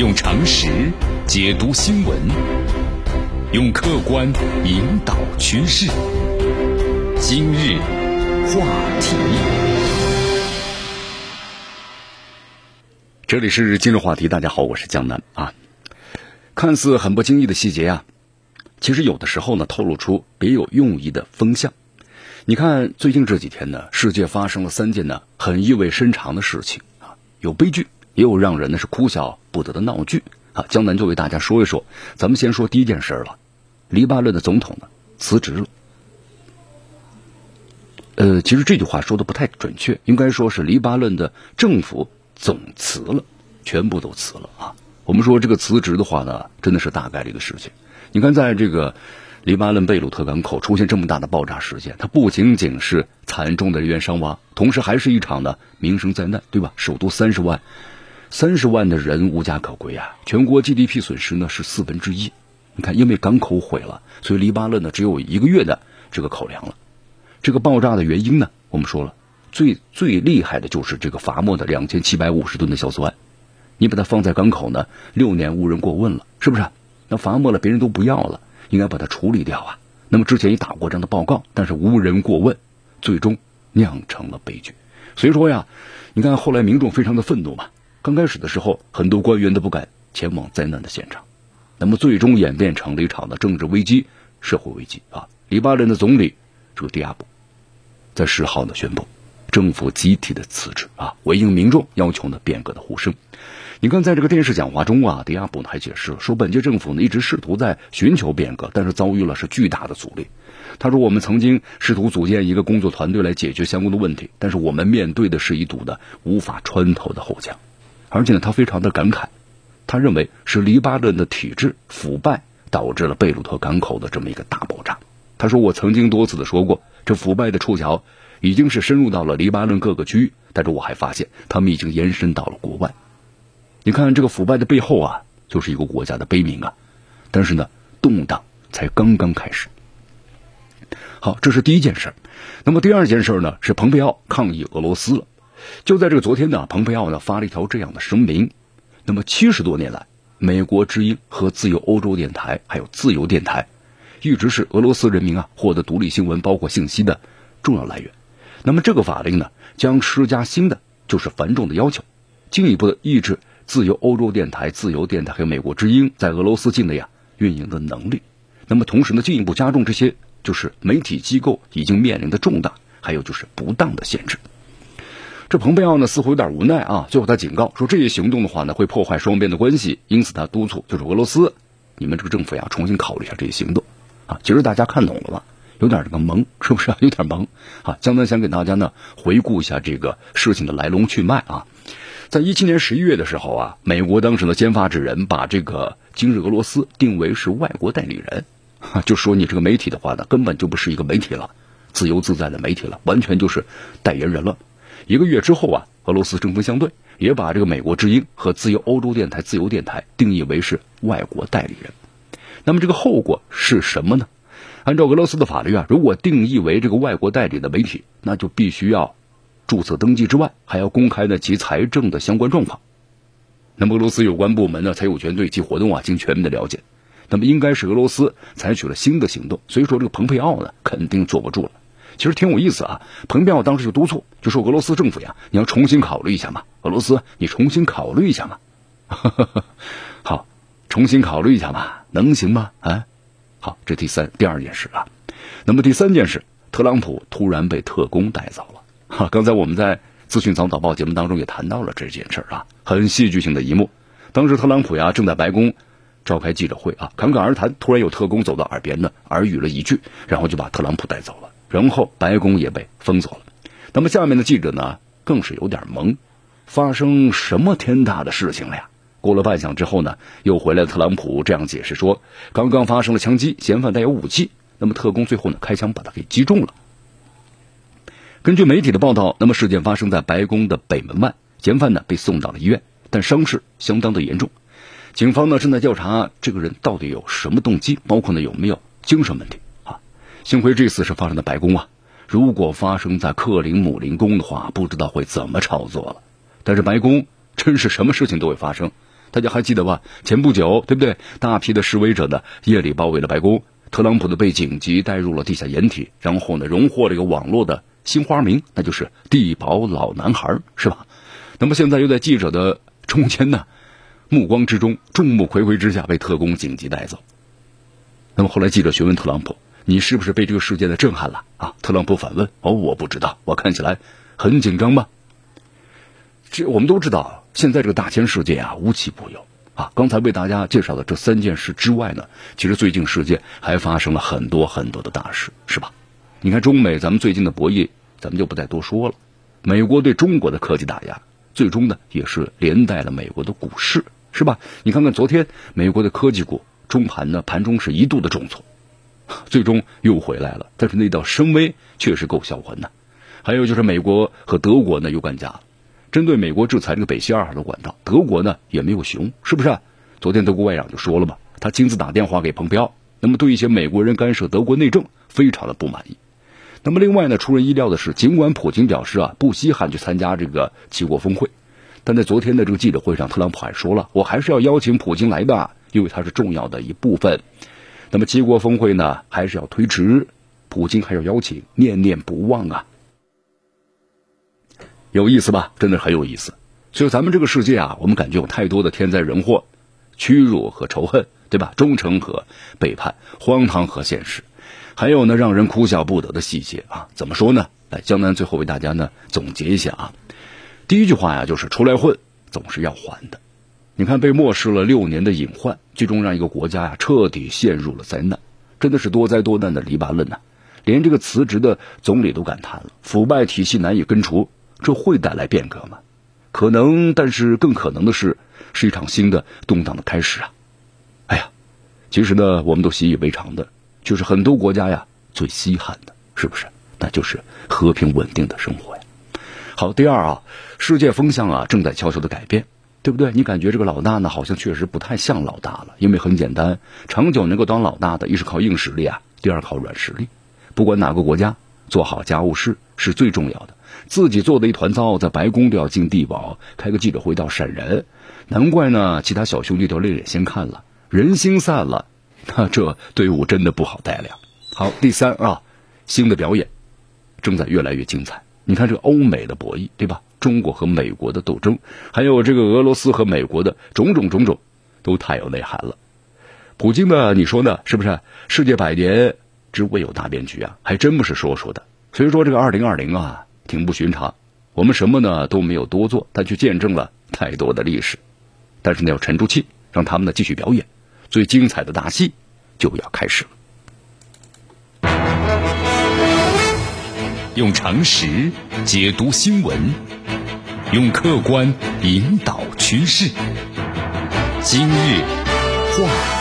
用常识解读新闻，用客观引导趋势。今日话题，这里是今日话题。大家好，我是江南啊。看似很不经意的细节啊，其实有的时候呢，透露出别有用意的风向。你看，最近这几天呢，世界发生了三件呢很意味深长的事情啊，有悲剧。也有让人呢是哭笑不得的闹剧啊！江南就为大家说一说。咱们先说第一件事了，黎巴嫩的总统呢辞职了。呃，其实这句话说的不太准确，应该说是黎巴嫩的政府总辞了，全部都辞了啊。我们说这个辞职的话呢，真的是大概率的事情。你看，在这个黎巴嫩贝鲁特港口出现这么大的爆炸事件，它不仅仅是惨重的人员伤亡，同时还是一场的民生灾难，对吧？首都三十万。三十万的人无家可归啊！全国 GDP 损失呢是四分之一。你看，因为港口毁了，所以黎巴嫩呢只有一个月的这个口粮了。这个爆炸的原因呢，我们说了，最最厉害的就是这个伐木的两千七百五十吨的硝酸。你把它放在港口呢，六年无人过问了，是不是？那伐木了，别人都不要了，应该把它处理掉啊。那么之前也打过这样的报告，但是无人过问，最终酿成了悲剧。所以说呀，你看后来民众非常的愤怒嘛。刚开始的时候，很多官员都不敢前往灾难的现场，那么最终演变成了一场的政治危机、社会危机啊！黎巴嫩的总理这个迪亚布在十号呢宣布，政府集体的辞职啊，回应民众要求呢变革的呼声。你看，在这个电视讲话中啊，迪亚布呢还解释了说，本届政府呢一直试图在寻求变革，但是遭遇了是巨大的阻力。他说，我们曾经试图组建一个工作团队来解决相关的问题，但是我们面对的是一堵的无法穿透的后墙。而且呢，他非常的感慨，他认为是黎巴嫩的体制腐败导致了贝鲁特港口的这么一个大爆炸。他说：“我曾经多次的说过，这腐败的触角已经是深入到了黎巴嫩各个区域，但是我还发现他们已经延伸到了国外。你看，这个腐败的背后啊，就是一个国家的悲鸣啊。但是呢，动荡才刚刚开始。好，这是第一件事。那么第二件事呢，是蓬佩奥抗议俄罗斯了。”就在这个昨天呢，蓬佩奥呢发了一条这样的声明。那么七十多年来，美国之音和自由欧洲电台还有自由电台，一直是俄罗斯人民啊获得独立新闻包括信息的重要来源。那么这个法令呢，将施加新的就是繁重的要求，进一步的抑制自由欧洲电台、自由电台还有美国之音在俄罗斯境内啊运营的能力。那么同时呢，进一步加重这些就是媒体机构已经面临的重大还有就是不当的限制。这蓬佩奥呢似乎有点无奈啊，最后他警告说这些行动的话呢会破坏双边的关系，因此他督促就是俄罗斯，你们这个政府呀重新考虑一下这些行动啊。其实大家看懂了吧？有点这个懵，是不是？有点懵啊。江南想给大家呢回顾一下这个事情的来龙去脉啊。在一七年十一月的时候啊，美国当时的先发制人把这个今日俄罗斯定为是外国代理人，就说你这个媒体的话呢根本就不是一个媒体了，自由自在的媒体了，完全就是代言人了。一个月之后啊，俄罗斯针锋相对，也把这个美国之音和自由欧洲电台、自由电台定义为是外国代理人。那么这个后果是什么呢？按照俄罗斯的法律啊，如果定义为这个外国代理的媒体，那就必须要注册登记之外，还要公开呢其财政的相关状况。那么俄罗斯有关部门呢才有权对其活动啊进行全面的了解。那么应该是俄罗斯采取了新的行动，所以说这个蓬佩奥呢肯定坐不住了。其实挺有意思啊，蓬佩奥当时就督促，就说俄罗斯政府呀，你要重新考虑一下嘛。俄罗斯，你重新考虑一下嘛。好，重新考虑一下嘛，能行吗？啊，好，这第三第二件事啊。那么第三件事，特朗普突然被特工带走了。哈，刚才我们在资讯早早报节目当中也谈到了这件事啊，很戏剧性的一幕。当时特朗普呀正在白宫召开记者会啊，侃侃而谈，突然有特工走到耳边呢，耳语了一句，然后就把特朗普带走了。然后白宫也被封锁了，那么下面的记者呢，更是有点懵，发生什么天大的事情了呀？过了半晌之后呢，又回来特朗普这样解释说，刚刚发生了枪击，嫌犯带有武器，那么特工最后呢开枪把他给击中了。根据媒体的报道，那么事件发生在白宫的北门外，嫌犯呢被送到了医院，但伤势相当的严重，警方呢正在调查这个人到底有什么动机，包括呢有没有精神问题。幸亏这次是发生在白宫啊！如果发生在克林姆林宫的话，不知道会怎么炒作了。但是白宫真是什么事情都会发生，大家还记得吧？前不久，对不对？大批的示威者呢，夜里包围了白宫，特朗普呢被紧急带入了地下掩体，然后呢，荣获了一个网络的新花名，那就是“地堡老男孩”，是吧？那么现在又在记者的中间呢，目光之中，众目睽睽之下被特工紧急带走。那么后来记者询问特朗普：“你是不是被这个事件的震撼了？”啊，特朗普反问：“哦，我不知道，我看起来很紧张吗？”这我们都知道，现在这个大千世界啊，无奇不有啊。刚才为大家介绍的这三件事之外呢，其实最近世界还发生了很多很多的大事，是吧？你看中美咱们最近的博弈，咱们就不再多说了。美国对中国的科技打压，最终呢也是连带了美国的股市，是吧？你看看昨天美国的科技股中盘呢，盘中是一度的重挫，最终又回来了，但是那道声威确实够销魂呐。还有就是美国和德国呢又干架了。针对美国制裁这个北溪二号的管道，德国呢也没有熊，是不是？昨天德国外长就说了嘛，他亲自打电话给蓬佩奥，那么对一些美国人干涉德国内政非常的不满意。那么另外呢，出人意料的是，尽管普京表示啊不稀罕去参加这个七国峰会，但在昨天的这个记者会上，特朗普还说了，我还是要邀请普京来的，因为他是重要的一部分。那么七国峰会呢，还是要推迟，普京还要邀请，念念不忘啊。有意思吧？真的很有意思。所以咱们这个世界啊，我们感觉有太多的天灾人祸、屈辱和仇恨，对吧？忠诚和背叛，荒唐和现实，还有呢让人哭笑不得的细节啊。怎么说呢？来，江南最后为大家呢总结一下啊。第一句话呀，就是出来混总是要还的。你看，被漠视了六年的隐患，最终让一个国家呀彻底陷入了灾难，真的是多灾多难的黎巴嫩呐。连这个辞职的总理都感叹了：腐败体系难以根除。这会带来变革吗？可能，但是更可能的是，是一场新的动荡的开始啊！哎呀，其实呢，我们都习以为常的，就是很多国家呀最稀罕的，是不是？那就是和平稳定的生活呀。好，第二啊，世界风向啊正在悄悄的改变，对不对？你感觉这个老大呢，好像确实不太像老大了，因为很简单，长久能够当老大的，一是靠硬实力啊，第二靠软实力。不管哪个国家，做好家务事是最重要的。自己做的一团糟，在白宫都要进地堡，开个记者会到闪人，难怪呢，其他小兄弟都另眼先看了。人心散了，那这队伍真的不好带了。好，第三啊，新的表演正在越来越精彩。你看这个欧美的博弈，对吧？中国和美国的斗争，还有这个俄罗斯和美国的种种种种，都太有内涵了。普京呢，你说呢？是不是？世界百年之未有大变局啊，还真不是说说的。所以说这个二零二零啊。挺不寻常，我们什么呢都没有多做，但却见证了太多的历史。但是呢，要沉住气，让他们呢继续表演，最精彩的大戏就要开始了。用常识解读新闻，用客观引导趋势。今日话题。